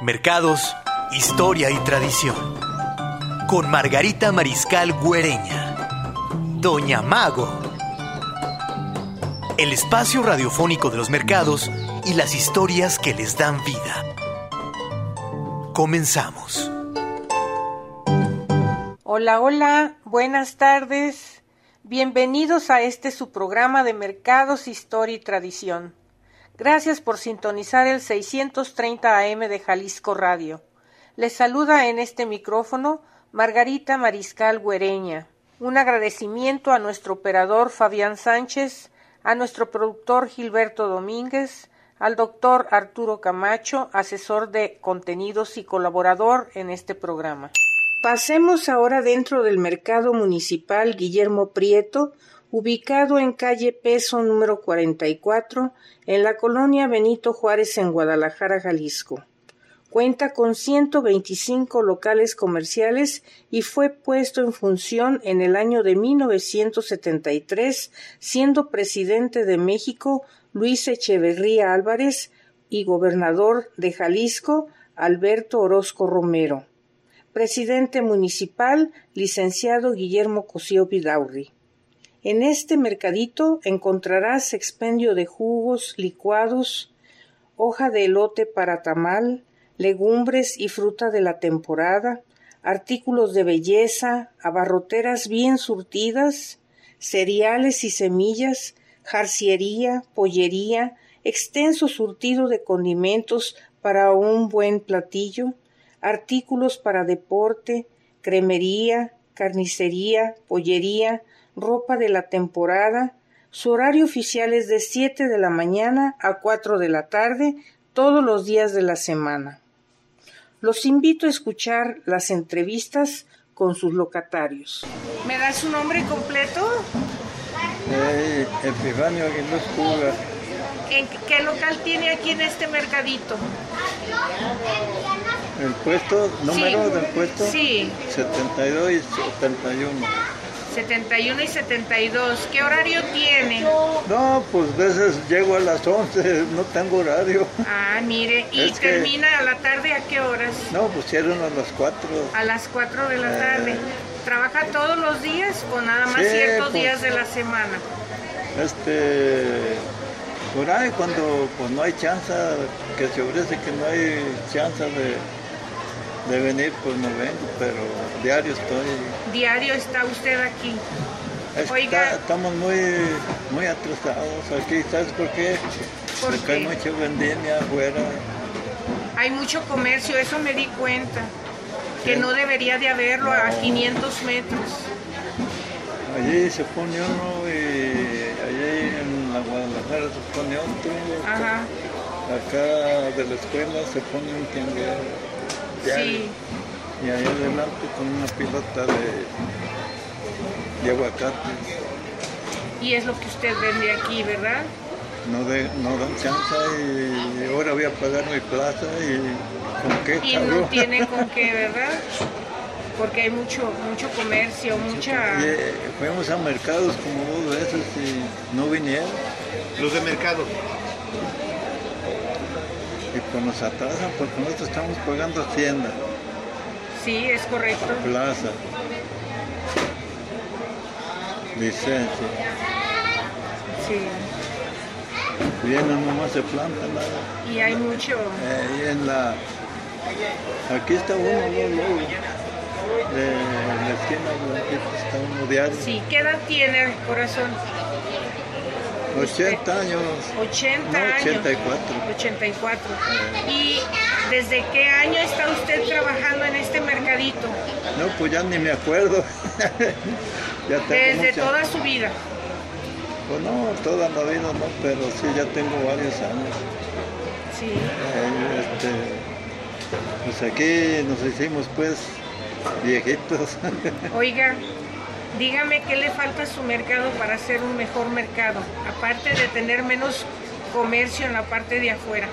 Mercados, historia y tradición. Con Margarita Mariscal Güereña. Doña Mago. El espacio radiofónico de los mercados y las historias que les dan vida. Comenzamos. Hola, hola, buenas tardes. Bienvenidos a este su programa de Mercados, Historia y Tradición. Gracias por sintonizar el 630 AM de Jalisco Radio. Les saluda en este micrófono Margarita Mariscal Güereña. Un agradecimiento a nuestro operador Fabián Sánchez, a nuestro productor Gilberto Domínguez, al doctor Arturo Camacho, asesor de contenidos y colaborador en este programa. Pasemos ahora dentro del mercado municipal Guillermo Prieto, ubicado en calle Peso número 44, en la colonia Benito Juárez en Guadalajara, Jalisco. Cuenta con 125 locales comerciales y fue puesto en función en el año de 1973, siendo presidente de México Luis Echeverría Álvarez y gobernador de Jalisco Alberto Orozco Romero. Presidente municipal, licenciado Guillermo Cosío Vidaurri. En este mercadito encontrarás expendio de jugos, licuados, hoja de elote para tamal, legumbres y fruta de la temporada, artículos de belleza, abarroteras bien surtidas, cereales y semillas, jarciería, pollería, extenso surtido de condimentos para un buen platillo, artículos para deporte, cremería, carnicería, pollería, ropa de la temporada. Su horario oficial es de 7 de la mañana a 4 de la tarde todos los días de la semana. Los invito a escuchar las entrevistas con sus locatarios. ¿Me da su nombre completo? Eh, Epifanio Aguiluz Puga. ¿En qué local tiene aquí en este mercadito? ¿El puesto? ¿Número Sí. del puesto? Sí. 72 y 71. 71 y 72. ¿Qué horario tiene? No, pues veces llego a las 11, no tengo horario. Ah, mire, ¿y Es que- termina a la tarde a qué horas? No, pusieron a las 4. A las 4 de la Eh. tarde. ¿Trabaja todos los días o nada más Sí, ciertos pues. días de la semana? Este, por ahí cuando pues no hay chance, que se ofrece que no hay chance de, de venir, pues no vengo, pero diario estoy. Diario está usted aquí. Está- Oiga. estamos muy, muy atrasados aquí, ¿sabes por qué? ¿Por Porque hay qué? mucha vendimia afuera. Hay mucho comercio, eso me di cuenta. Que Sí. no debería de haberlo a 500 metros. Allí se pone uno y allí en la Guadalajara se pone otro. Ajá, Acá de la escuela se pone un tianguero. Diario. sí. Y ahí adelante con una pilota de, de aguacates. Y es lo que usted vende aquí, ¿verdad? No, de, no dan chance y ahora voy a pagar mi plaza y con qué Y no cabrón? tiene con qué, ¿verdad? Porque hay mucho, mucho comercio, mucha... Y, eh, fuimos a mercados como dos veces y no vinieron. Los de mercado. Pues nos atrasan porque nosotros estamos pagando hacienda, Sí, es correcto. plaza, licencia. Sí. Vienen nomás se plantan nada. Y hay mucho... Eh, y en la... Aquí está uno, luego, luego. De la esquina blanquita está uno diario. Sí, ¿qué edad tiene, corazón? 80 años. 80 No, años. 84. 84. ¿Y desde qué año está usted trabajando en este mercadito? No, pues ya ni me acuerdo. ya tengo Desde mucha- toda su vida. Pues no, toda la vida no, pero sí ya tengo varios años. Sí. Eh, este, pues aquí nos hicimos pues viejitos. Oiga, dígame qué le falta a su mercado para hacer un mejor mercado, aparte de tener menos comercio en la parte de afuera.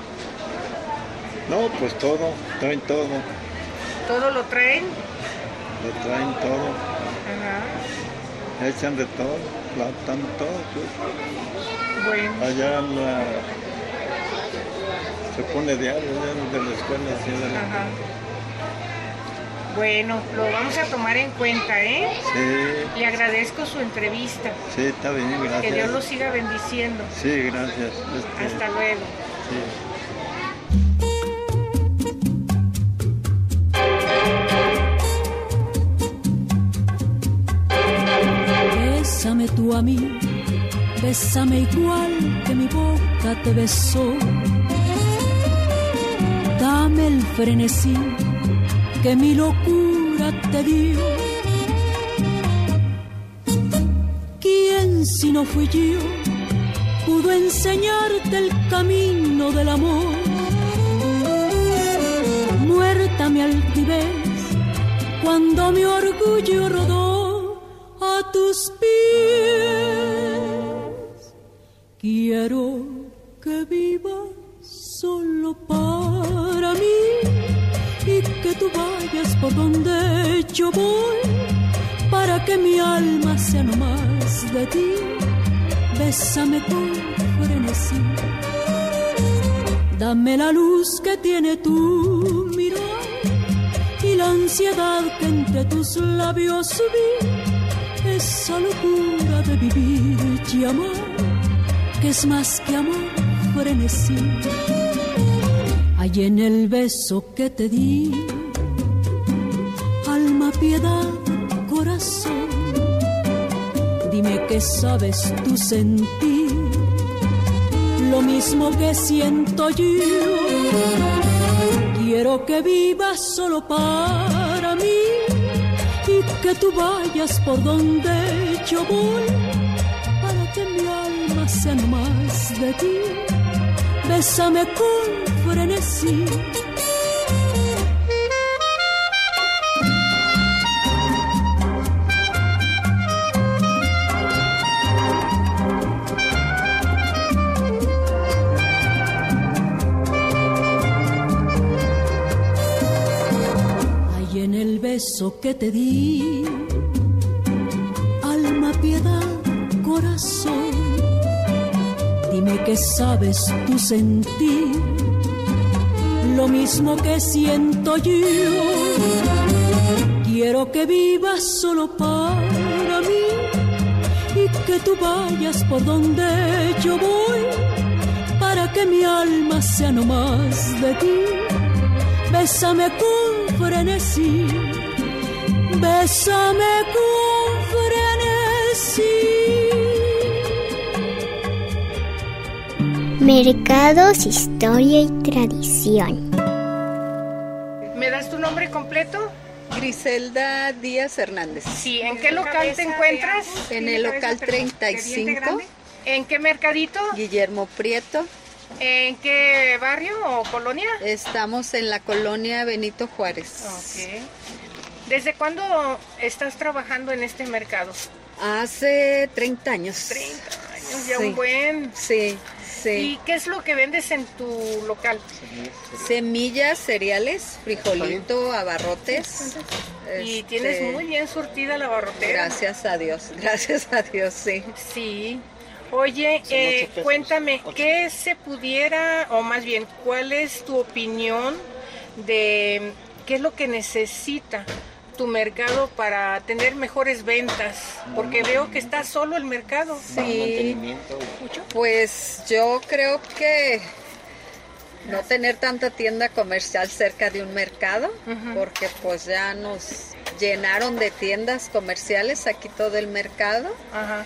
no, pues todo, traen todo, ¿Todo lo traen? lo traen todo, Ajá. echan de todo, plantan todo. Pues. Bueno, Allá la se pone diario de la escuela hacia adelante. Bueno, lo vamos a tomar en cuenta, ¿eh? Sí. Le agradezco su entrevista. Sí, está bien, gracias. Que Dios lo siga bendiciendo. Sí, gracias. Este, Hasta luego. Bésame tú a mí, bésame igual que mi boca te besó. Dame el frenesí que mi locura te dio. ¿Quién si no fui yo pudo enseñarte el camino del amor? Muerta mi altivez cuando mi orgullo rodó a tus de ti. Bésame con frenesí. Dame la luz que tiene tu mirar y la ansiedad que entre tus labios vi. Esa locura de vivir y amar, que es más que amor, frenesí hay en el beso que te di. Alma, piedad, corazón, dime qué sabes tú sentir, lo mismo que siento yo. Quiero que vivas solo para mí y que tú vayas por donde yo voy, para que mi alma sea más de ti. Bésame con frenesí. Beso que te di, alma, piedad, corazón, dime qué sabes tú sentir lo mismo que siento yo. Quiero que vivas solo para mí y que tú vayas por donde yo voy para que mi alma sea no más de ti. Bésame con frenesí, bésame con frenesí. Mercados, historia y tradición. ¿Me das tu nombre completo? Griselda Díaz Hernández. Sí, ¿en qué local te encuentras? En el local 35, ¿En qué mercadito? Guillermo Prieto. ¿En qué barrio o colonia? Estamos en la colonia Benito Juárez. Ok. ¿Desde cuándo estás trabajando en este mercado? Hace 30 años. 30 años, ya Sí. un buen. Sí, sí. ¿Y qué es lo que vendes en tu local? Semillas, cereales, frijolito, abarrotes. Y Este, tienes muy bien surtida la barrotera. Gracias a Dios, gracias a Dios, sí. Sí. Oye, eh, cuéntame, ¿qué se pudiera, o más bien, cuál es tu opinión de qué es lo que necesita tu mercado para tener mejores ventas? Porque veo que está solo el mercado. Sí, pues yo creo que no tener tanta tienda comercial cerca de un mercado, porque pues ya nos llenaron de tiendas comerciales aquí todo el mercado Ajá.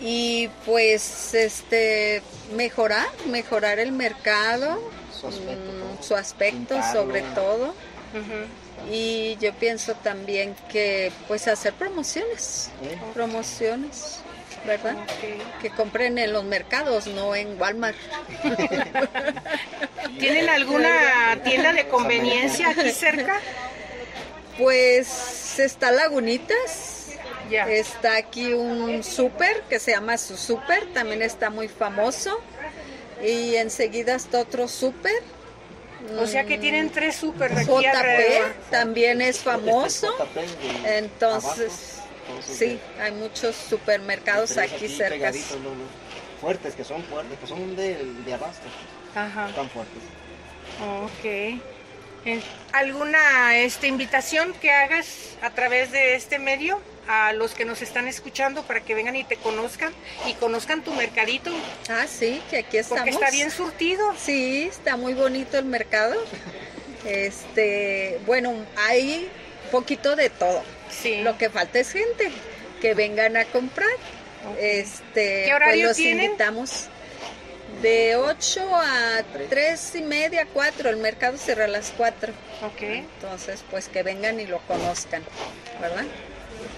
y pues este mejorar, mejorar el mercado, Su aspecto, mm, todo. su aspecto Pintarlo. sobre todo Ujú. Y yo pienso también que pues hacer promociones, ¿Eh? promociones, ¿verdad? Que compren en los mercados, no en Walmart. ¿Tienen alguna tienda de conveniencia aquí cerca? Pues está Lagunitas, está aquí un súper que se llama su súper, también está muy famoso. Y enseguida está otro súper. O sea que tienen tres super aquí JP alrededor. también es famoso. De Entonces, sí, hay muchos supermercados aquí cerca. Fuertes, que son fuertes, que son de, de abasto. Ajá. Están fuertes. Ok. ¿Alguna este, invitación que hagas a través de este medio a los que nos están escuchando para que vengan y te conozcan y conozcan tu mercadito? Ah, sí, que aquí estamos. Porque está bien surtido. Sí, está muy bonito el mercado. Este, bueno, hay poquito de todo. Sí. Lo que falta es gente que vengan a comprar. Este, ¿Qué horario pues los tienen? invitamos de 8 a 3 y media, 4. El mercado cierra a las 4. Ok. Entonces, pues que vengan y lo conozcan, ¿verdad?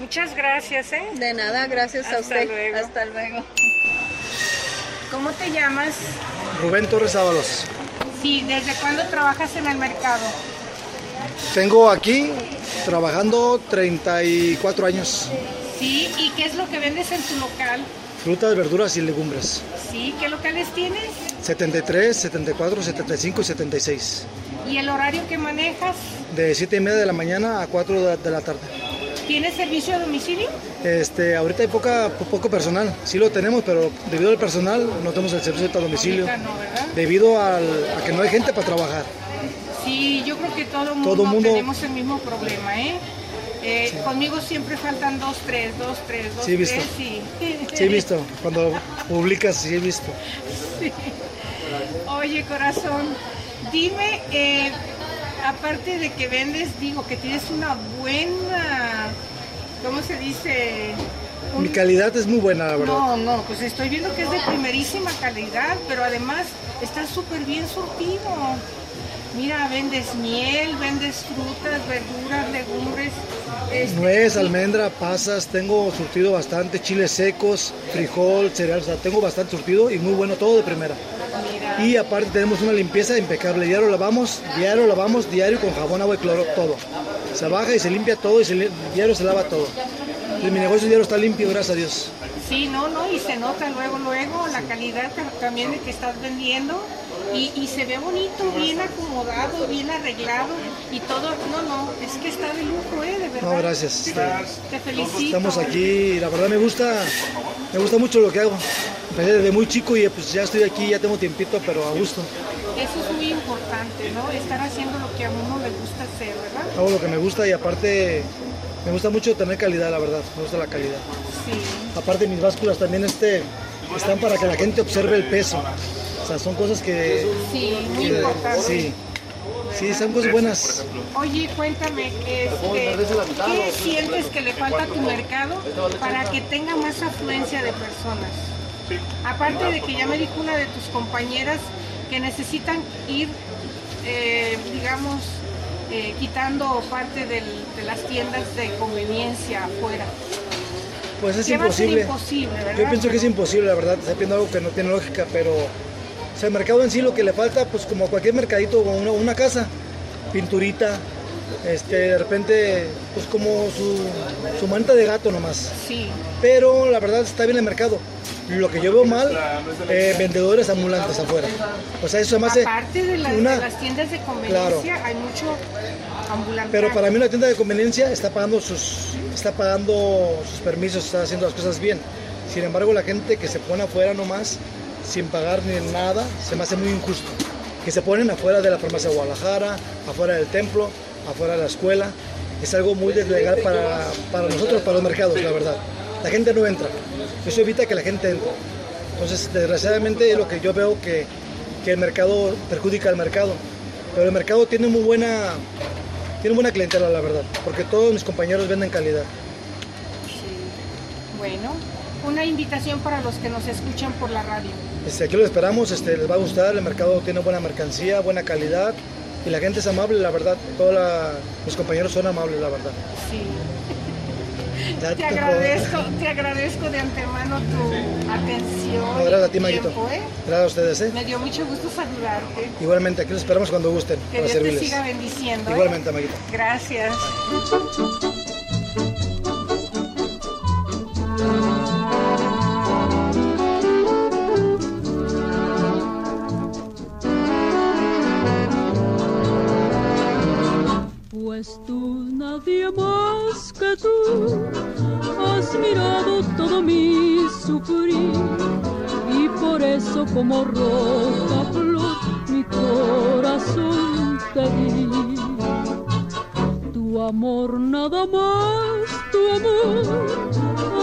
Muchas gracias, ¿eh? De nada, gracias a Hasta usted. luego. Hasta luego. ¿Cómo te llamas? Rubén Torres Ábalos. Sí, ¿desde cuándo trabajas en el mercado? Tengo aquí trabajando 34 años. Sí, ¿y qué es lo que vendes en tu local? Frutas, verduras y legumbres. Sí, ¿qué locales tienes? 73, 74, 75 y 76. ¿Y el horario que manejas? De 7 y media de la mañana a 4 de, de la tarde. ¿Tienes servicio a domicilio? Este, ahorita hay poca, po- poco personal. Sí lo tenemos, pero debido al personal no tenemos el servicio a domicilio. No. Debido al- a que no hay gente para trabajar. Sí, yo creo que todo mundo, Todo mundo- tenemos el mismo problema, ¿eh? Eh, Conmigo siempre faltan dos, tres, dos, tres, dos, Sí, he visto. tres, sí. Sí he visto. Cuando publicas, sí he visto. Oye, corazón, dime, eh, aparte de que vendes, digo que tienes una buena, ¿cómo se dice? Un- Mi calidad es muy buena, la verdad. No, no, pues estoy viendo que es de primerísima calidad, pero además está súper bien surtido. Mira, vendes miel, vendes frutas, verduras, legumbres. este, Nuez, almendra, pasas, tengo surtido bastante, chiles secos, frijol, cereal, o sea, tengo bastante surtido y muy bueno, todo de primera. Mira, Y aparte tenemos una limpieza impecable, diario lavamos, diario lavamos, diario con jabón, agua y cloro, todo. Se baja y se limpia todo y se diario se lava todo. Mi negocio diario está limpio, gracias a Dios. sí, no, no, y se nota luego, luego la calidad ta- también de que estás vendiendo. Y, y se ve bonito, bien acomodado, bien arreglado y todo. No, no, es que está de lujo, ¿eh? De verdad. No, gracias. este, Te felicito. estamos aquí y la verdad me gusta, me gusta mucho lo que hago. Empecé desde muy chico y pues ya estoy aquí, ya tengo tiempito, pero a gusto. Eso es muy importante, ¿no? Estar haciendo lo que a uno le gusta hacer, ¿verdad? Hago lo que me gusta y aparte me gusta mucho tener calidad, la verdad. Me gusta la calidad. Sí. Aparte mis básculas también este, están para que la gente observe el peso. Sea, son cosas que... Sí, muy que- importante. sí, sí, son cosas buenas. Oye, cuéntame, este, ¿qué sientes que le falta a tu mercado para que tenga más afluencia de personas? Aparte de que ya me dijo una de tus compañeras que necesitan ir, eh, digamos, eh, quitando parte del- de las tiendas de conveniencia afuera. Pues es Que va a ser imposible. imposible, ¿verdad? Yo pienso que es imposible, la verdad. Está algo que no tiene lógica, pero... O sea, el mercado en sí lo que le falta, pues como a cualquier mercadito o una, una casa, pinturita, este, de repente, pues como su, su manta de gato nomás. Sí, pero la verdad está bien el mercado. Lo que yo veo mal, eh, vendedores ambulantes afuera. O sea, eso hace aparte de, las- una... de las tiendas de conveniencia, hay mucho ambulante. Pero para mí una tienda de conveniencia está pagando sus, está pagando sus permisos, está haciendo las cosas bien. Sin embargo, la gente que se pone afuera nomás, sin pagar ni nada, se me hace muy injusto. Que se ponen afuera de la farmacia de Guadalajara, afuera del templo, afuera de la escuela. Es algo muy deslegal para, para nosotros, para los mercados, la verdad. La gente no entra. Eso evita que la gente entre. Entonces, desgraciadamente, es lo que yo veo que, que el mercado perjudica al mercado. Pero el mercado tiene muy buena, tiene buena clientela, la verdad, porque todos mis compañeros venden calidad. Bueno, una invitación para los que nos escuchan por la radio. Este, aquí lo esperamos, este, les va a gustar, el mercado tiene buena mercancía, buena calidad y la gente es amable, la verdad. Todos mis compañeros son amables, la verdad. Sí. Te te agradezco, te agradezco de antemano tu atención. No, gracias a ti, Maguito. ¿eh? Gracias a ustedes, ¿eh? Me dio mucho gusto saludarte. Igualmente, aquí los esperamos cuando gusten Que para Dios te servirles. siga bendiciendo. ¿eh? Igualmente, Maguito. Gracias. Pues tú, nadie más que tú, has mirado todo mi sufrir y por eso como roja flor mi corazón te di. Tu amor nada más, tu amor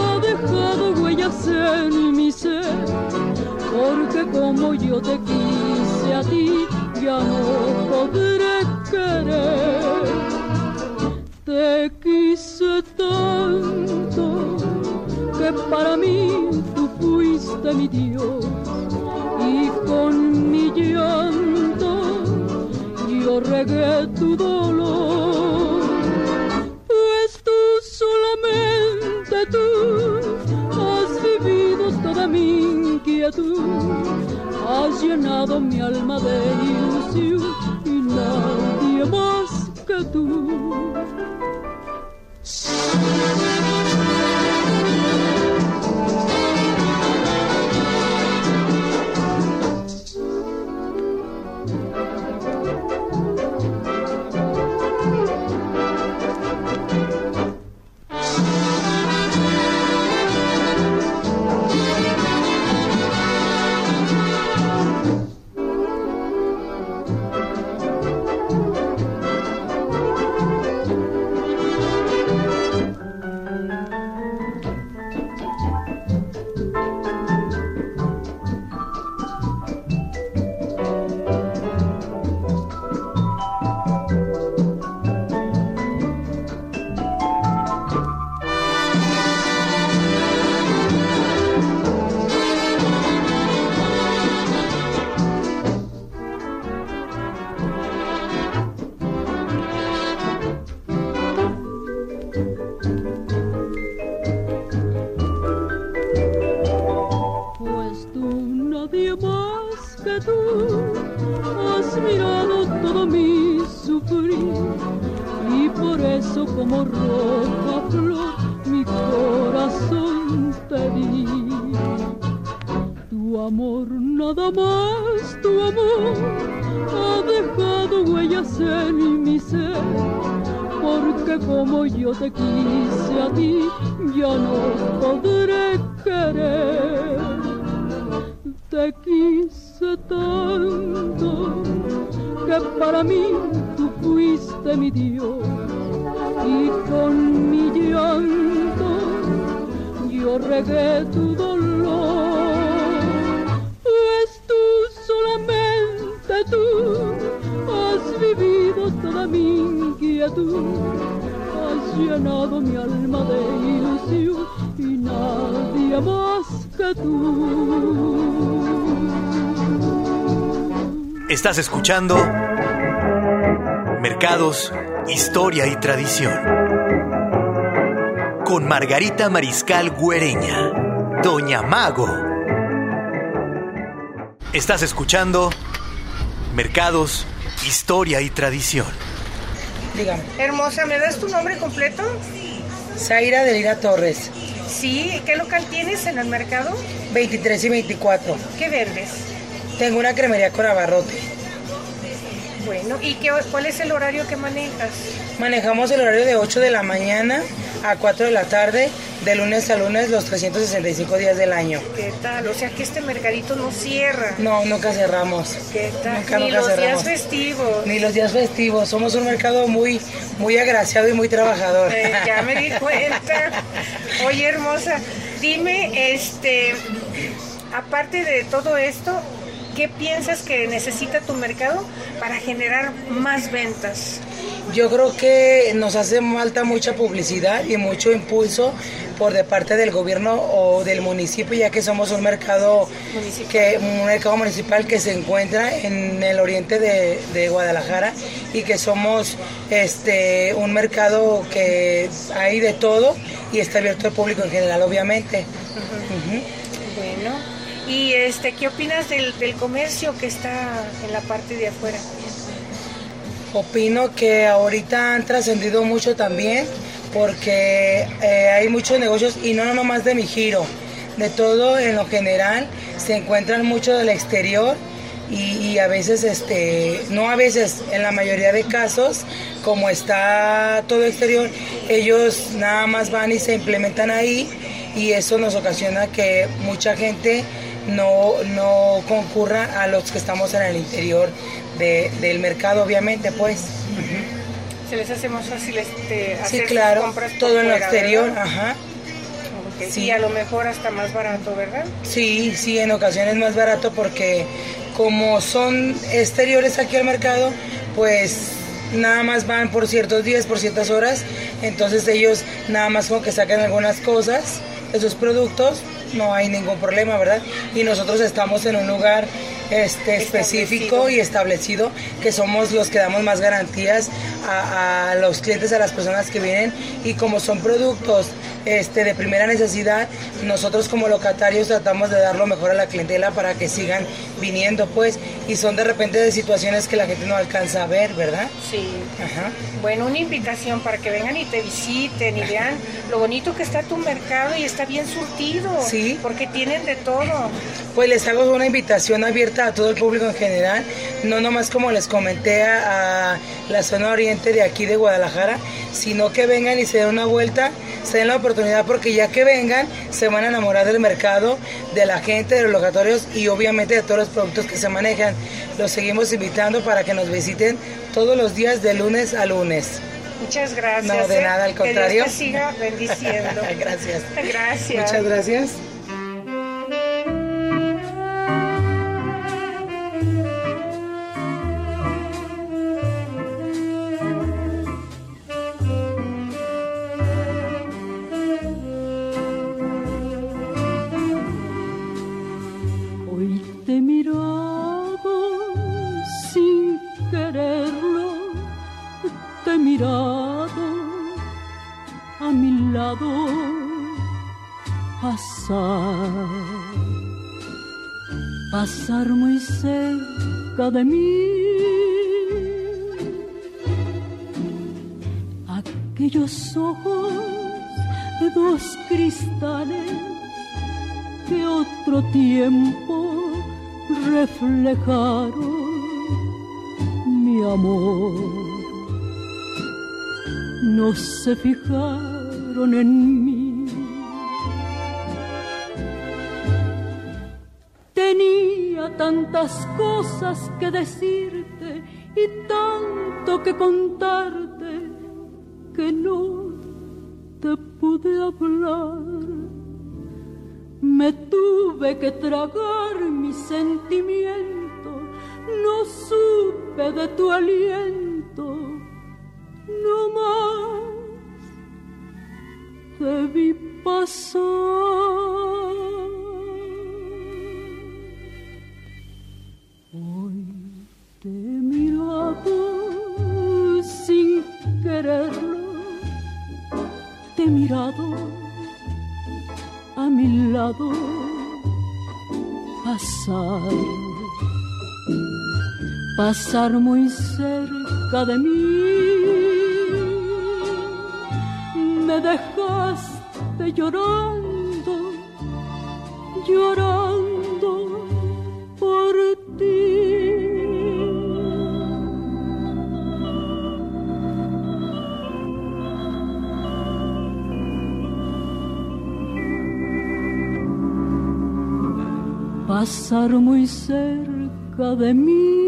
ha dejado huellas en mi ser, porque como yo te quise a ti, ya no podré querer. Te quise tanto que para mí tú fuiste mi Dios. Y con mi llanto yo regué tu dolor. Pues tú solamente tú has vivido toda mi inquietud, has llenado mi alma de ilusión más inquietud, has llenado mi alma de ilusión y nadie más que tú. Estás escuchando Mercados, Historia y Tradición. Con Margarita Mariscal Güereña, Doña Mago. Estás escuchando Mercados, Historia y Tradición. Dígame. Hermosa, ¿me das tu nombre completo? Zaira Delira Torres, Sí, ¿qué local tienes en el mercado? 23 y 24. ¿Qué vendes? Tengo una cremería con abarrote. Bueno, ¿y qué, cuál es el horario que manejas? Manejamos el horario de 8 de la mañana a 4 de la tarde, de lunes a lunes, los 365 días del año. ¿Qué tal? O sea que este mercadito no cierra. No, nunca cerramos. ¿Qué tal? Nunca, Ni nunca los cerramos. días festivos. Ni los días festivos. Somos un mercado muy, muy agraciado y muy trabajador. Eh, ya me di cuenta. Oye, hermosa, dime, este, aparte de todo esto, ¿qué piensas que necesita tu mercado para generar más ventas? Yo creo que nos hace falta mucha publicidad y mucho impulso por de parte del gobierno o del municipio, ya que somos un mercado que un mercado municipal que se encuentra en el oriente de, de Guadalajara y que somos este un mercado que hay de todo y está abierto al público en general, obviamente. Bueno, y este, ¿qué opinas del, del comercio que está en la parte de afuera? Opino que ahorita han trascendido mucho también porque eh, hay muchos negocios y no no nomás de mi giro, de todo en lo general se encuentran mucho del exterior y, y a veces este no a veces en la mayoría de casos como está todo exterior ellos nada más van y se implementan ahí y eso nos ocasiona que mucha gente no, no concurra a los que estamos en el interior del mercado, obviamente, pues. Se les hace más fácil este, hacer sí, claro, compras todo en lo exterior, ajá. Sí. Y a lo mejor hasta más barato, ¿verdad? Sí, sí, en ocasiones más barato porque como son exteriores aquí al mercado, pues nada más van por ciertos días, por ciertas horas, entonces ellos nada más como que sacan algunas cosas, esos productos, no hay ningún problema, ¿verdad? Y nosotros estamos en un lugar este, específico y establecido, que somos los que damos más garantías a, los clientes, a las personas que vienen, y como son productos este, de primera necesidad, nosotros como locatarios tratamos de dar lo mejor a la clientela para que sigan viniendo, pues, y son de repente de situaciones que la gente no alcanza a ver, ¿verdad? Sí. Ajá. Bueno, una invitación para que vengan y te visiten y vean lo bonito que está tu mercado y está bien surtido. Sí. Porque tienen de todo. Pues les hago una invitación abierta a todo el público en general, no nomás como les comenté a, la zona oriente de aquí de Guadalajara, sino que vengan y se den una vuelta, se den la oportunidad porque ya que vengan se van a enamorar del mercado, de la gente, de los locatorios y obviamente de todos los productos que se manejan. Los seguimos invitando para que nos visiten todos los días de lunes a lunes. Muchas gracias. No, de ¿eh? nada, al contrario. Que Dios te siga bendiciendo. gracias. Gracias. Muchas gracias. De mí. Aquellos ojos de dos cristales que otro tiempo reflejaron mi amor. No se fijaron en mí tantas cosas que decirte y tanto que contarte que no te pude hablar. Me tuve que tragar mi sentimiento, no supe de tu aliento, no más te vi pasar. Mirado a mi lado pasar, pasar muy cerca de mí. Me dejaste llorando, llorando pasar muy cerca de mí.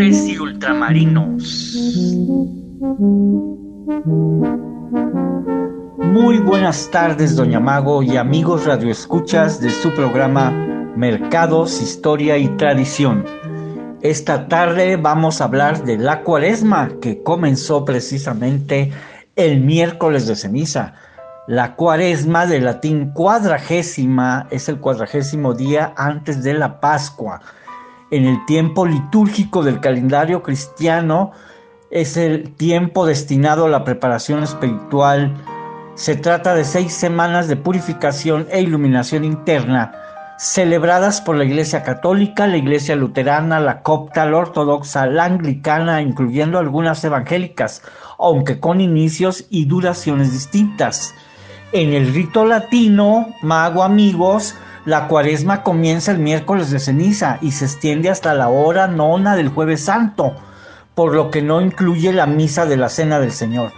Y ultramarinos. Muy buenas tardes, doña Mago y amigos radioescuchas de su programa Mercados, Historia y Tradición. Esta tarde vamos a hablar de la cuaresma que comenzó precisamente el miércoles de ceniza. La cuaresma de latín cuadragésima es el cuadragésimo día antes de la Pascua en el tiempo litúrgico del calendario cristiano es el tiempo destinado a la preparación espiritual. Se trata de seis semanas de purificación e iluminación interna, celebradas por la Iglesia Católica, la Iglesia Luterana, la Copta, la Ortodoxa, la Anglicana, incluyendo algunas evangélicas, aunque con inicios y duraciones distintas. En el rito latino, mago amigos, la cuaresma comienza el miércoles de ceniza y se extiende hasta la hora nona del jueves santo, por lo que no incluye la misa de la cena del Señor.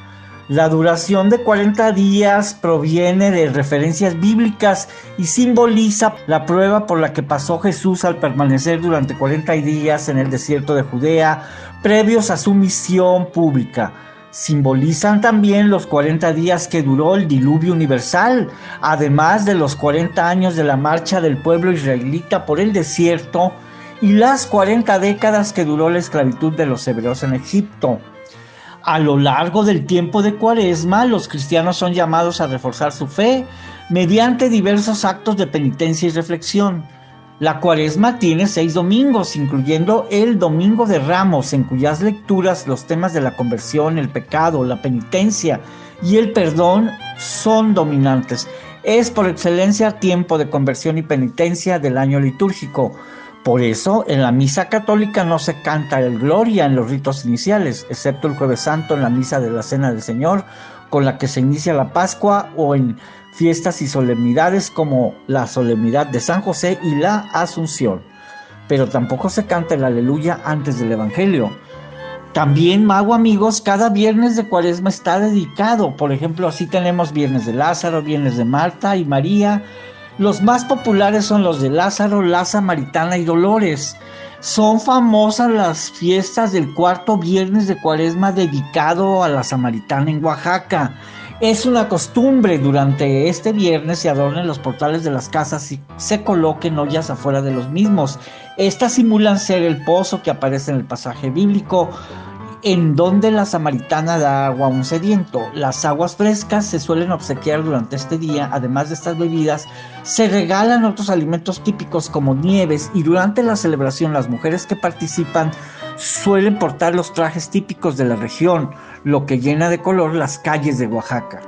La duración de 40 días proviene de referencias bíblicas y simboliza la prueba por la que pasó Jesús al permanecer durante 40 días en el desierto de Judea, previos a su misión pública. Simbolizan también los 40 días que duró el diluvio universal, además de los 40 años de la marcha del pueblo israelita por el desierto y las 40 décadas que duró la esclavitud de los hebreos en Egipto. A lo largo del tiempo de Cuaresma, los cristianos son llamados a reforzar su fe mediante diversos actos de penitencia y reflexión. La Cuaresma tiene seis domingos, incluyendo el Domingo de Ramos, en cuyas lecturas los temas de la conversión, el pecado, la penitencia y el perdón son dominantes. Es por excelencia tiempo de conversión y penitencia del año litúrgico. Por eso, en la misa católica no se canta el Gloria en los ritos iniciales, excepto el Jueves Santo en la misa de la Cena del Señor, con la que se inicia la Pascua, o en fiestas y solemnidades como la solemnidad de San José y la Asunción. Pero tampoco se canta el Aleluya antes del Evangelio. También, mago amigos, cada viernes de cuaresma está dedicado. Por ejemplo, así tenemos viernes de Lázaro, viernes de Marta y María, los más populares son los de Lázaro, la Samaritana y Dolores. Son famosas las fiestas del cuarto viernes de cuaresma dedicado a la Samaritana en Oaxaca. Es una costumbre durante este viernes se adornen los portales de las casas y se coloquen ollas afuera de los mismos. Estas simulan ser el pozo que aparece en el pasaje bíblico en donde la samaritana da agua a un sediento. Las aguas frescas se suelen obsequiar durante este día, además de estas bebidas, se regalan otros alimentos típicos como nieves y durante la celebración las mujeres que participan suelen portar los trajes típicos de la región, lo que llena de color las calles de Oaxaca.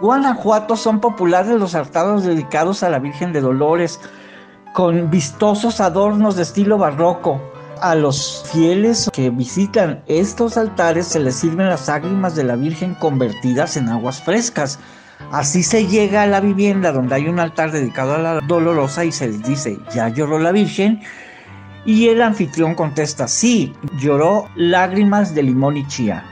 Guanajuato son populares los altares dedicados a la Virgen de Dolores, con vistosos adornos de estilo barroco. A los fieles que visitan estos altares se les sirven las lágrimas de la Virgen convertidas en aguas frescas. Así se llega a la vivienda donde hay un altar dedicado a la dolorosa y se les dice, ¿ya lloró la Virgen? Y el anfitrión contesta, sí, lloró lágrimas de limón y chía.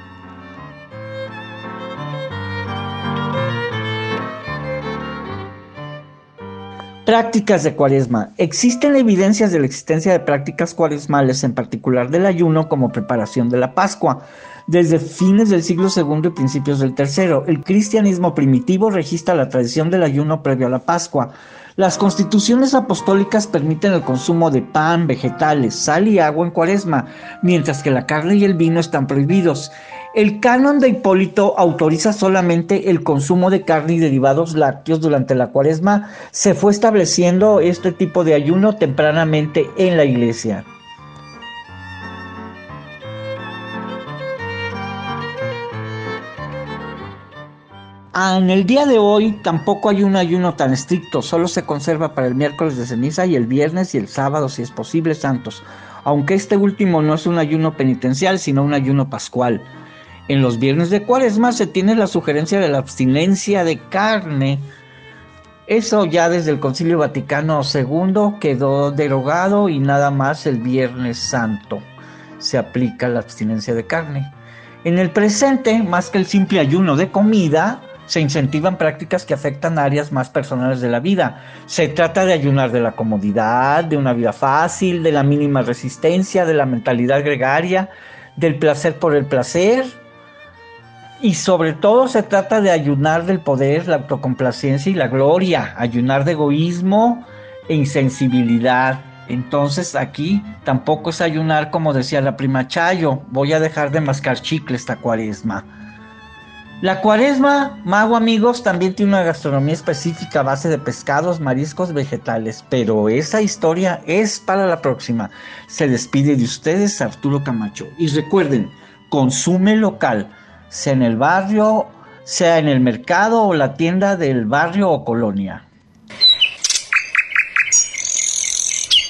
Prácticas de cuaresma. Existen evidencias de la existencia de prácticas cuaresmales, en particular del ayuno como preparación de la Pascua. Desde fines del siglo II y principios del III, el cristianismo primitivo registra la tradición del ayuno previo a la Pascua. Las constituciones apostólicas permiten el consumo de pan, vegetales, sal y agua en cuaresma, mientras que la carne y el vino están prohibidos. El canon de Hipólito autoriza solamente el consumo de carne y derivados lácteos durante la cuaresma. Se fue estableciendo este tipo de ayuno tempranamente en la iglesia. En el día de hoy tampoco hay un ayuno tan estricto, solo se conserva para el miércoles de ceniza y el viernes y el sábado, si es posible, santos, aunque este último no es un ayuno penitencial, sino un ayuno pascual. En los viernes de cuaresma se tiene la sugerencia de la abstinencia de carne. Eso ya desde el Concilio Vaticano II quedó derogado y nada más el Viernes Santo se aplica la abstinencia de carne. En el presente, más que el simple ayuno de comida, se incentivan prácticas que afectan áreas más personales de la vida. Se trata de ayunar de la comodidad, de una vida fácil, de la mínima resistencia, de la mentalidad gregaria, del placer por el placer. Y sobre todo se trata de ayunar del poder, la autocomplacencia y la gloria, ayunar de egoísmo e insensibilidad. Entonces aquí tampoco es ayunar como decía la prima Chayo, voy a dejar de mascar chicle esta cuaresma. La cuaresma, mago amigos, también tiene una gastronomía específica a base de pescados, mariscos, vegetales, pero esa historia es para la próxima. Se despide de ustedes Arturo Camacho. Y recuerden, consume local, sea en el barrio, sea en el mercado o la tienda del barrio o colonia.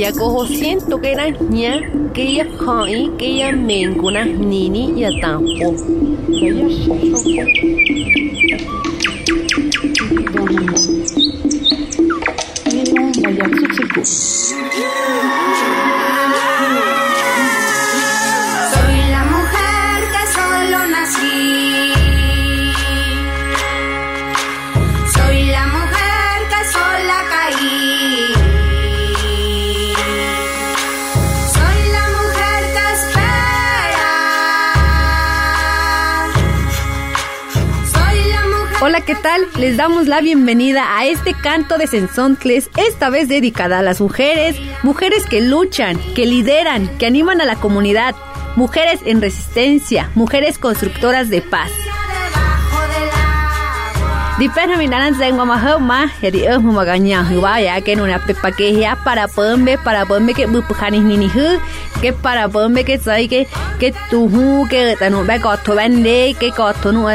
sensaixnextilistle. Yakoho siento que era ña, que ya hai, que ya mencuna nini ya tampo. Soy Hola, ¿qué tal? Les damos la bienvenida a este canto de Sensontles, esta vez dedicada a las mujeres, mujeres que luchan, que lideran, que animan a la comunidad, mujeres en resistencia, mujeres constructoras de paz. Dipena minaran zengwa mahoma, yadi eh mamaganya huwa ya que una pepa que ya para pombe, para pombe que bupujanis nini hu, que para pombe que sai que que tu hu que tanu ba goto bande, que goto nu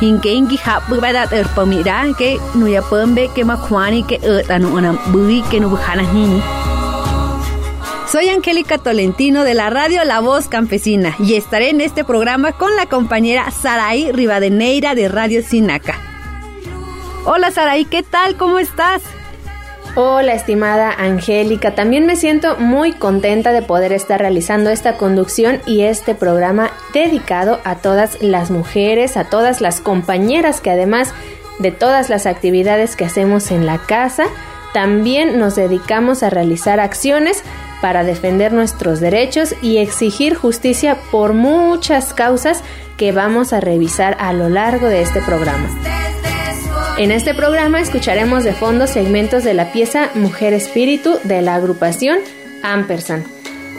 hinke ingi hapu ba da er pamira que nu ya pombe que makwani que tanu una bui que nu bujanas nini. Soy Angélica Tolentino de la radio La Voz Campesina y estaré en este programa con la compañera Saraí Rivadeneira de Radio Sinaca. Hola Saraí, ¿qué tal? ¿Cómo estás? Hola estimada Angélica, también me siento muy contenta de poder estar realizando esta conducción y este programa dedicado a todas las mujeres, a todas las compañeras que además de todas las actividades que hacemos en la casa, también nos dedicamos a realizar acciones para defender nuestros derechos y exigir justicia por muchas causas que vamos a revisar a lo largo de este programa. En este programa escucharemos de fondo segmentos de la pieza Mujer Espíritu de la agrupación Ampersand.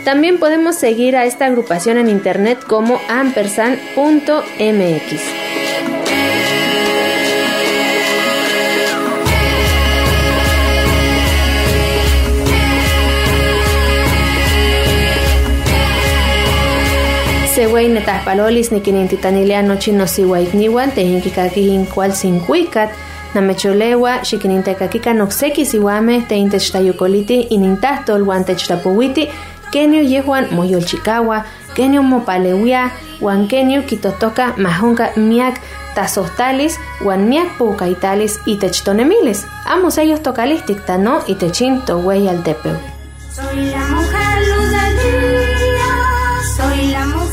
También podemos seguir a esta agrupación en internet como ampersand.mx. Sewey netahpalolis nikinintitanilia nochi nosiwaikniwan tehinkikakihin kual sinkuikat namecholewa xikinintekakika nokseki siwameh teintechtayokoliti inintahtol uan techtapowiti kenio yehuan moyolchikawa kenio mopalewia uan kenio kitotoka mahonka miak tasohtalis uan miak poukaitalis itech tonemilis amos ellos tokalihtik tano itechin towey altepeu. Soy la mujer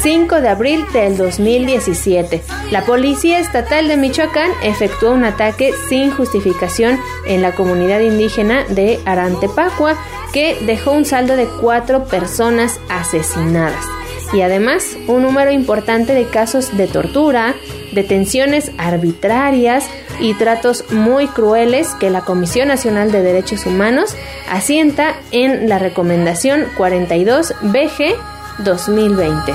5 de abril del 2017. La Policía Estatal de Michoacán efectuó un ataque sin justificación en la comunidad indígena de Arantepacua que dejó un saldo de cuatro personas asesinadas y además un número importante de casos de tortura, detenciones arbitrarias y tratos muy crueles que la Comisión Nacional de Derechos Humanos asienta en la recomendación 42 BG 2020.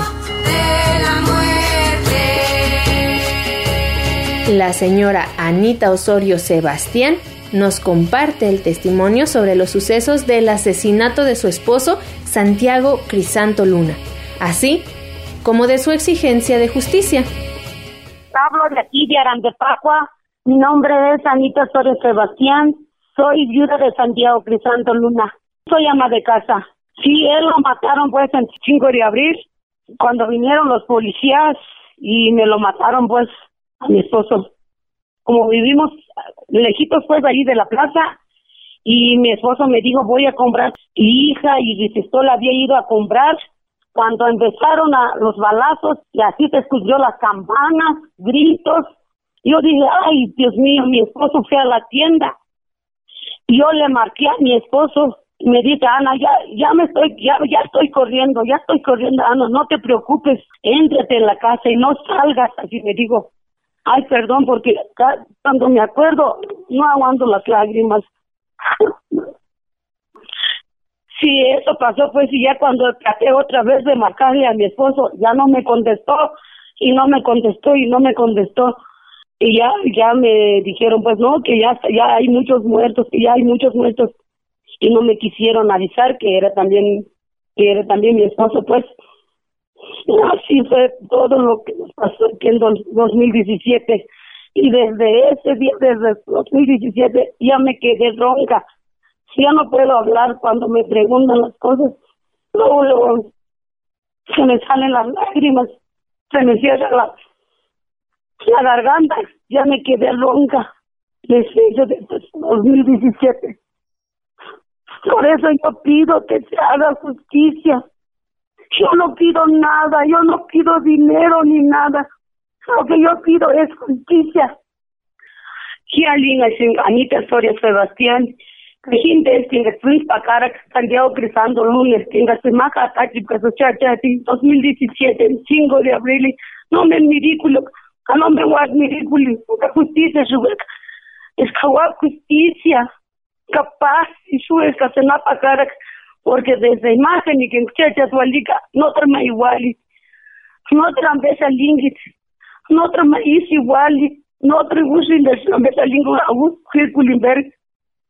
La señora Anita Osorio Sebastián nos comparte el testimonio sobre los sucesos del asesinato de su esposo Santiago Crisanto Luna, así como de su exigencia de justicia. Hablo de aquí de Arandepacua. Mi nombre es Anita Osorio Sebastián. Soy viuda de Santiago Crisanto Luna. Soy ama de casa. Sí, él lo mataron pues el 5 de abril cuando vinieron los policías y me lo mataron pues a mi esposo. Como vivimos lejitos pues ahí de la plaza y mi esposo me dijo voy a comprar mi hija y mi pistola había ido a comprar cuando empezaron a los balazos y así se escuchó las campanas, gritos. Yo dije, ay, Dios mío, mi esposo fue a la tienda. Yo le marqué a mi esposo me dice, Ana, ya, ya me estoy, ya, ya estoy corriendo, ya estoy corriendo, Ana, no te preocupes, éntrate en la casa y no salgas. Así me digo, ay, perdón, porque cuando me acuerdo, no aguanto las lágrimas. Sí, eso pasó, pues, y ya cuando traté otra vez de marcarle a mi esposo, ya no me contestó, y no me contestó, y no me contestó. Y ya, ya me dijeron, pues, no, que ya, ya hay muchos muertos, que ya hay muchos muertos. Y no me quisieron avisar que era también, que era también mi esposo, pues. Así fue todo lo que nos pasó aquí en 2017. Y desde ese día, desde 2017, ya me quedé ronca ya no puedo hablar cuando me preguntan las cosas. Luego, se me salen las lágrimas, se me cierra la, la garganta, ya me quedé ronca desde 2017. Por eso yo pido que se haga justicia. Yo no pido nada, yo no pido dinero ni nada. Lo que yo pido es justicia. Alguien, Anita Soria Sebastián, Presidente, tinga Luis Pacara, Santiago Crisando Lunes, tinga Semaca Atachi, Casochacha, 2017, 5 de abril, no me ridículo, a no me guard ridículo, la justicia, es justicia, capaz, y Shubeca, se na Pacara, porque desde imagen y que muchacha tu alica, no trama igual, no trambesa lingit, no trama is igual, no tribusin de trambesa lingua, a un circulimberg,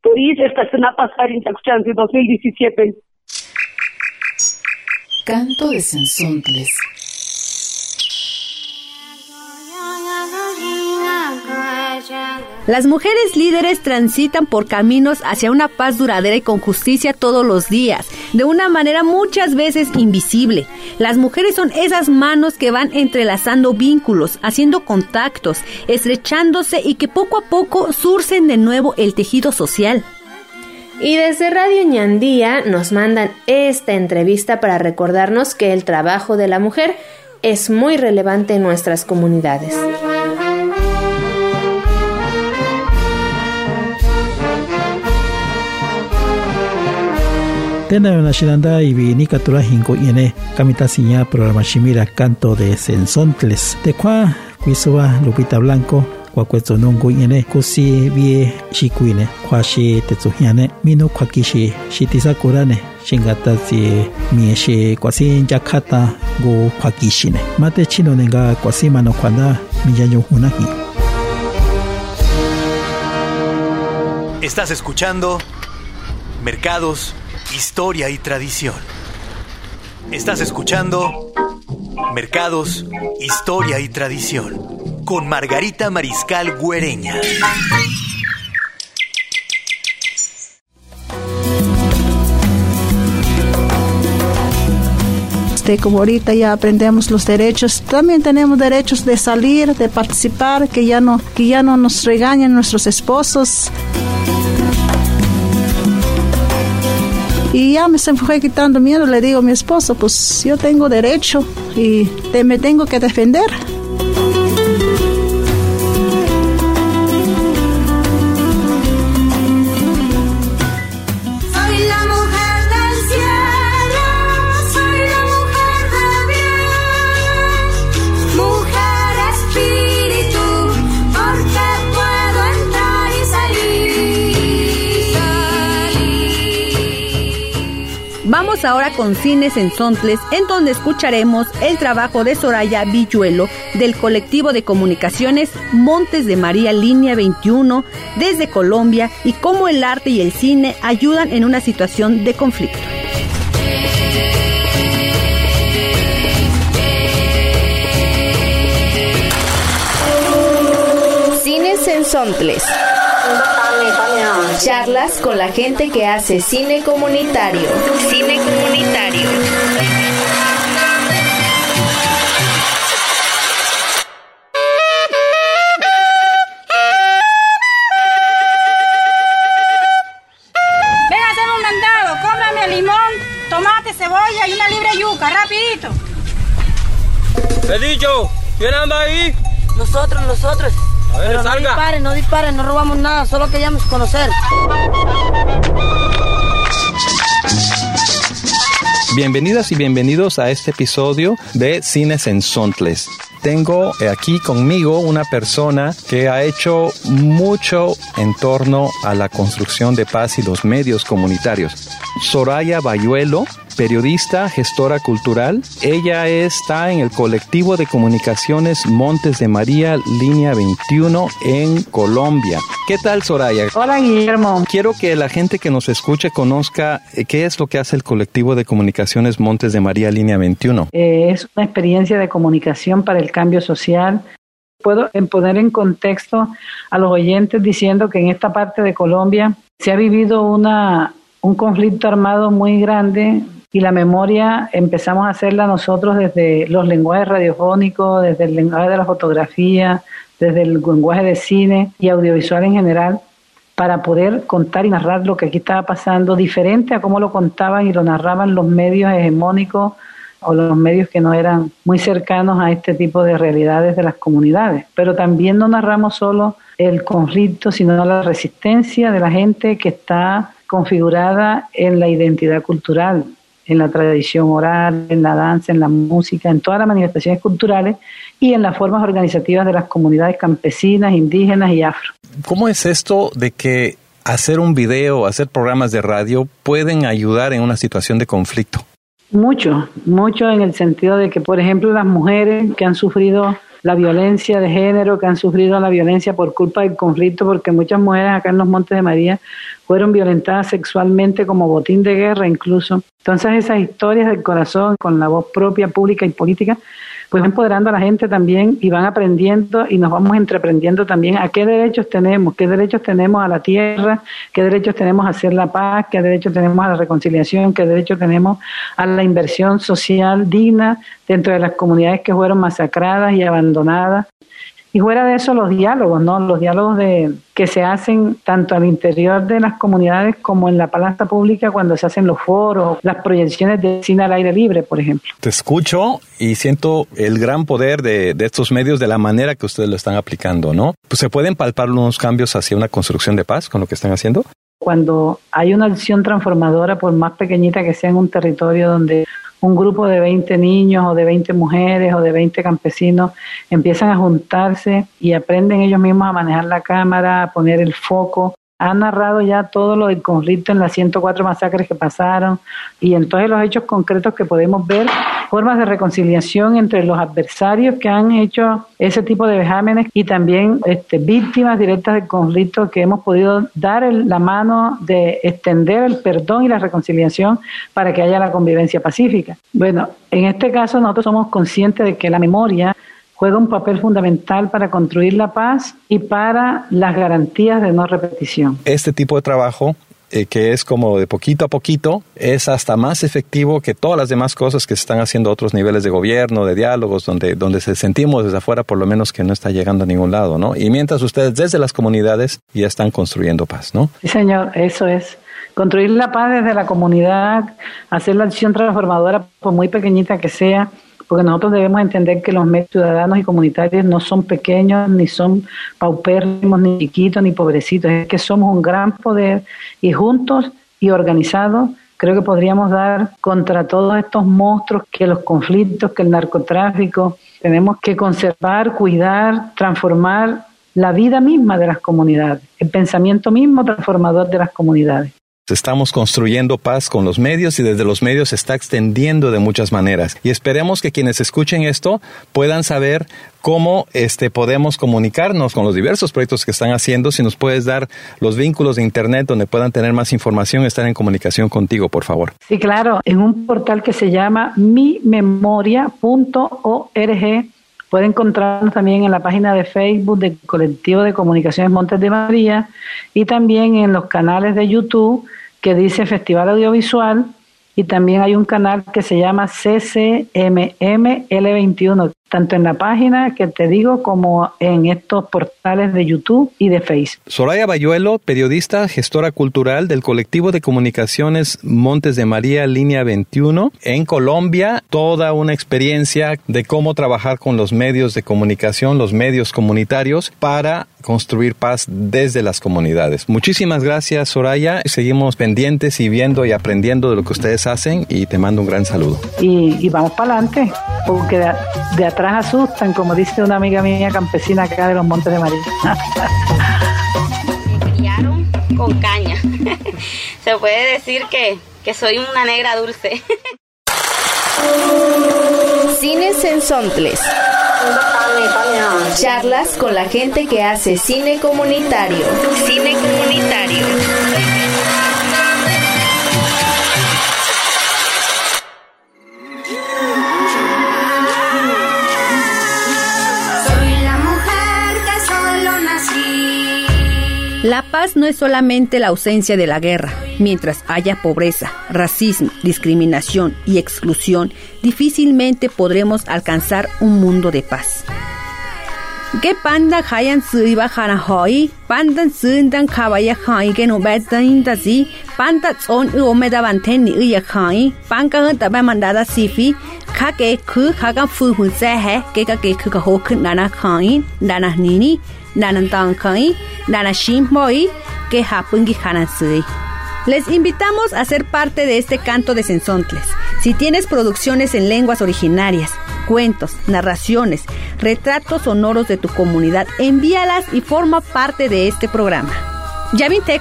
Esta esta semana pasar en Chacuchansi 2017. Canto de Sensontles. Las mujeres líderes transitan por caminos hacia una paz duradera y con justicia todos los días, de una manera muchas veces invisible. Las mujeres son esas manos que van entrelazando vínculos, haciendo contactos, estrechándose y que poco a poco surcen de nuevo el tejido social. Y desde Radio Ñandía nos mandan esta entrevista para recordarnos que el trabajo de la mujer es muy relevante en nuestras comunidades. Tena una shiranda y vi katura hinko yene kamita siña programa shimira canto de sensontles. De qua Cuisua Lupita Blanco kwakwetso nungu yene kusi bie shikuine kwashi tetsuhiane mino kwakishi shitisakurane shingata si mieshe kwasi go kwakishine mate chino nenga kwasi mano kwanda hunahi Estás escuchando Mercados historia y tradición. Estás escuchando Mercados, Historia y Tradición con Margarita Mariscal Güereña. Este, como ahorita ya aprendemos los derechos, también tenemos derechos de salir, de participar, que ya no, que ya no nos regañen nuestros esposos. Y ya me se fue quitando miedo, le digo a mi esposo, pues yo tengo derecho y te, me tengo que defender. Ahora con Cines en Sontles, en donde escucharemos el trabajo de Soraya Villuelo del colectivo de comunicaciones Montes de María Línea 21 desde Colombia y cómo el arte y el cine ayudan en una situación de conflicto. Cines en Sontles. Charlas con la gente que hace cine comunitario. Cine comunitario. Ven a hacer un mandado, cómprame limón, tomate, cebolla y una libre yuca, rapidito. He dicho, ¿quién anda ahí? Nosotros, nosotros. Pero no disparen, no disparen, no robamos nada, solo queríamos conocer. Bienvenidas y bienvenidos a este episodio de Cines en Sontles. tengo aquí conmigo una persona que ha hecho mucho en torno a la construcción de paz y los medios comunitarios. Soraya Bayuelo periodista, gestora cultural. Ella está en el colectivo de comunicaciones Montes de María, línea 21 en Colombia. ¿Qué tal, Soraya? Hola, Guillermo. Quiero que la gente que nos escuche conozca eh, qué es lo que hace el colectivo de comunicaciones Montes de María, línea 21. Eh, es una experiencia de comunicación para el cambio social puedo poner en contexto a los oyentes diciendo que en esta parte de Colombia se ha vivido una, un conflicto armado muy grande y la memoria empezamos a hacerla nosotros desde los lenguajes radiofónicos, desde el lenguaje de la fotografía, desde el lenguaje de cine y audiovisual en general, para poder contar y narrar lo que aquí estaba pasando, diferente a cómo lo contaban y lo narraban los medios hegemónicos o los medios que no eran muy cercanos a este tipo de realidades de las comunidades. Pero también no narramos solo el conflicto, sino la resistencia de la gente que está configurada en la identidad cultural, en la tradición oral, en la danza, en la música, en todas las manifestaciones culturales y en las formas organizativas de las comunidades campesinas, indígenas y afro. ¿Cómo es esto de que hacer un video, hacer programas de radio pueden ayudar en una situación de conflicto? Mucho, mucho en el sentido de que, por ejemplo, las mujeres que han sufrido la violencia de género, que han sufrido la violencia por culpa del conflicto, porque muchas mujeres acá en los Montes de María fueron violentadas sexualmente como botín de guerra incluso. Entonces esas historias del corazón, con la voz propia, pública y política, pues empoderando a la gente también y van aprendiendo y nos vamos entreprendiendo también a qué derechos tenemos, qué derechos tenemos a la tierra, qué derechos tenemos a hacer la paz, qué derechos tenemos a la reconciliación, qué derechos tenemos a la inversión social digna dentro de las comunidades que fueron masacradas y abandonadas. Y fuera de eso, los diálogos, ¿no? Los diálogos de, que se hacen tanto al interior de las comunidades como en la palestra pública cuando se hacen los foros, las proyecciones de cine al aire libre, por ejemplo. Te escucho y siento el gran poder de, de estos medios de la manera que ustedes lo están aplicando, ¿no? Pues se pueden palpar unos cambios hacia una construcción de paz con lo que están haciendo. Cuando hay una acción transformadora, por más pequeñita que sea en un territorio donde un grupo de 20 niños o de 20 mujeres o de 20 campesinos empiezan a juntarse y aprenden ellos mismos a manejar la cámara, a poner el foco ha narrado ya todo lo del conflicto en las 104 masacres que pasaron y en todos los hechos concretos que podemos ver, formas de reconciliación entre los adversarios que han hecho ese tipo de vejámenes y también este, víctimas directas del conflicto que hemos podido dar la mano de extender el perdón y la reconciliación para que haya la convivencia pacífica. Bueno, en este caso nosotros somos conscientes de que la memoria juega un papel fundamental para construir la paz y para las garantías de no repetición. Este tipo de trabajo eh, que es como de poquito a poquito, es hasta más efectivo que todas las demás cosas que se están haciendo a otros niveles de gobierno, de diálogos, donde, donde se sentimos desde afuera por lo menos que no está llegando a ningún lado, ¿no? Y mientras ustedes desde las comunidades ya están construyendo paz, ¿no? Sí, señor, eso es. Construir la paz desde la comunidad, hacer la acción transformadora, por muy pequeñita que sea, porque nosotros debemos entender que los medios ciudadanos y comunitarios no son pequeños, ni son paupérrimos, ni chiquitos, ni pobrecitos, es que somos un gran poder y juntos y organizados creo que podríamos dar contra todos estos monstruos que los conflictos, que el narcotráfico, tenemos que conservar, cuidar, transformar la vida misma de las comunidades, el pensamiento mismo transformador de las comunidades. Estamos construyendo paz con los medios y desde los medios se está extendiendo de muchas maneras. Y esperemos que quienes escuchen esto puedan saber cómo este, podemos comunicarnos con los diversos proyectos que están haciendo. Si nos puedes dar los vínculos de Internet donde puedan tener más información, estar en comunicación contigo, por favor. Sí, claro, en un portal que se llama mimemoria.org. Puede encontrarnos también en la página de Facebook del Colectivo de Comunicaciones Montes de María y también en los canales de YouTube que dice Festival Audiovisual. Y también hay un canal que se llama CCMML21, tanto en la página que te digo como en estos portales de YouTube y de Facebook. Soraya Bayuelo, periodista, gestora cultural del colectivo de comunicaciones Montes de María Línea 21 en Colombia, toda una experiencia de cómo trabajar con los medios de comunicación, los medios comunitarios para construir paz desde las comunidades. Muchísimas gracias, Soraya. Seguimos pendientes y viendo y aprendiendo de lo que ustedes hacen y te mando un gran saludo. Y, y vamos para adelante. porque de, atrás asustan, como dice una amiga mía campesina acá de los Montes de María. Me criaron con caña. Se puede decir que, que soy una negra dulce. Cines en Sontles. Charlas con la gente que hace cine comunitario. Cine comunitario. La paz no es solamente la ausencia de la guerra. Mientras haya pobreza, racismo, discriminación y exclusión, difícilmente podremos alcanzar un mundo de paz. Les invitamos a ser parte de este canto de Sensontles. Si tienes producciones en lenguas originarias, cuentos, narraciones, retratos sonoros de tu comunidad, envíalas y forma parte de este programa. Ya ya ya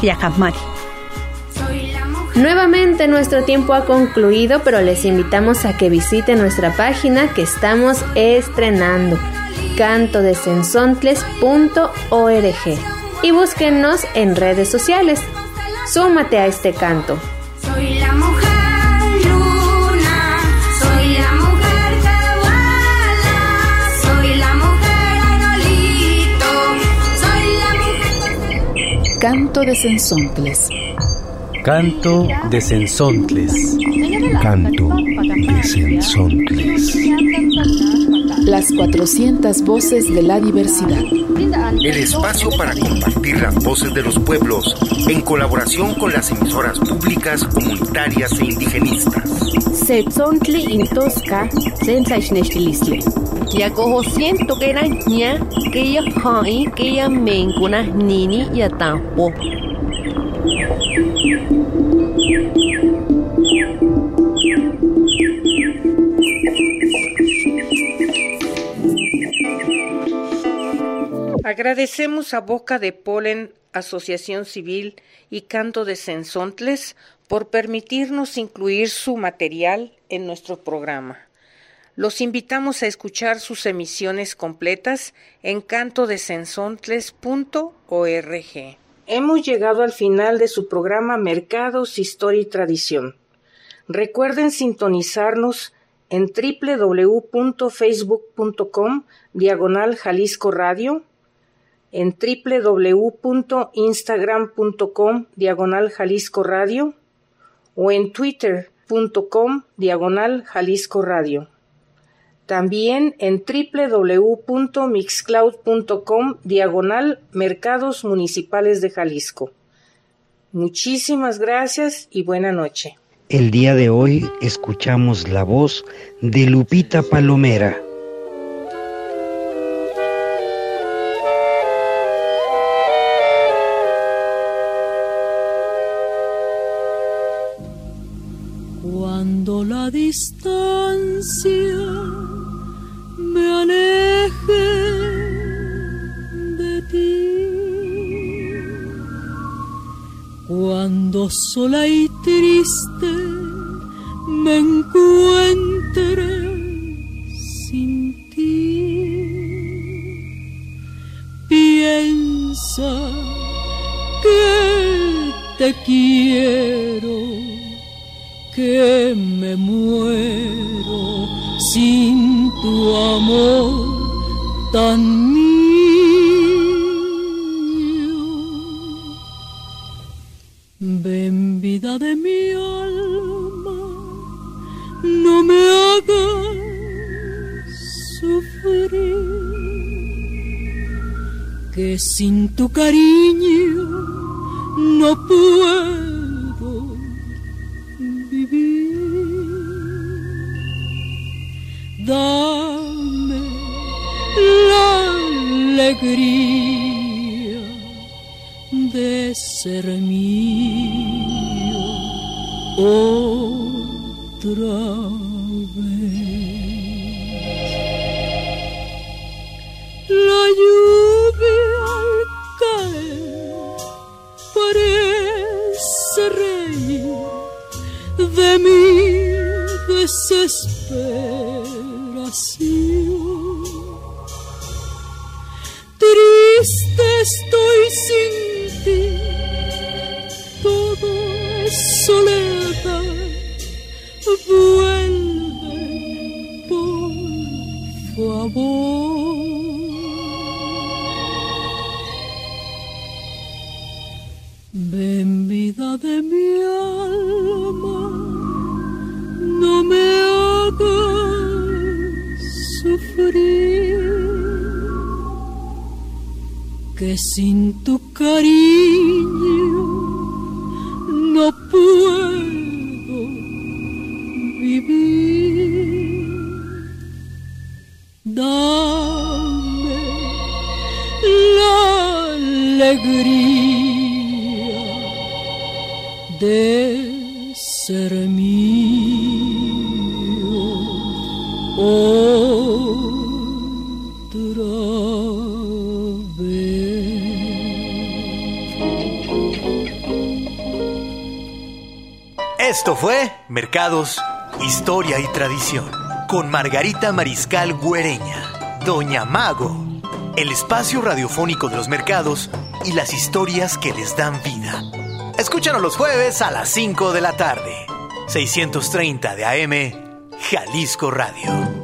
ya Nuevamente nuestro tiempo ha concluido, pero les invitamos a que visiten nuestra página que estamos estrenando, cantodesensontles.org y búsquennos en redes sociales. Súmate a este canto. Soy la mujer luna, soy la mujer que soy la mujer arolito, soy la mujer... Canto de Sensontles. Canto de Sensontles. Canto de Sensontles. Las 400 voces de la diversidad. El espacio para compartir las voces de los pueblos en colaboración con las emisoras públicas, comunitarias e indigenistas. Setzontli intosca, sensaichnechtilistle. Ya cojo siento que era ña, que ya hai, que ya mencuna nini ya tampo. Agradecemos a Boca de Polen, Asociación Civil y Canto de Sensontles por permitirnos incluir su material en nuestro programa. Los invitamos a escuchar sus emisiones completas en cantodesensontles.org. Hemos llegado al final de su programa Mercados, Historia y Tradición. Recuerden sintonizarnos en www.facebook.com diagonal Jalisco Radio, en www.instagram.com diagonal Jalisco Radio o en twitter.com diagonal Jalisco Radio. También en www.mixcloud.com diagonal Mercados Municipales de Jalisco. Muchísimas gracias y buena noche. El día de hoy escuchamos la voz de Lupita Palomera. Sola y triste de mi desesperación. Triste estoy sin ti, todo es soledad. Vuelve, por favor. Ven vida de mi alma, no me hagas sufrir, que sin tu cariño Esto fue Mercados, Historia y Tradición con Margarita Mariscal Güereña, Doña Mago, el espacio radiofónico de los mercados y las historias que les dan vida. Escúchanos los jueves a las 5 de la tarde, 630 de AM, Jalisco Radio.